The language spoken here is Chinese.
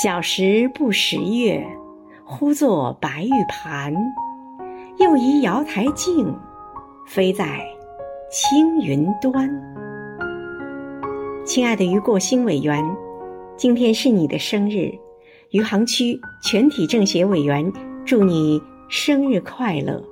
小时不识月，呼作白玉盘。又疑瑶台镜，飞在青云端。亲爱的余过兴委员，今天是你的生日，余杭区全体政协委员，祝你生日快乐。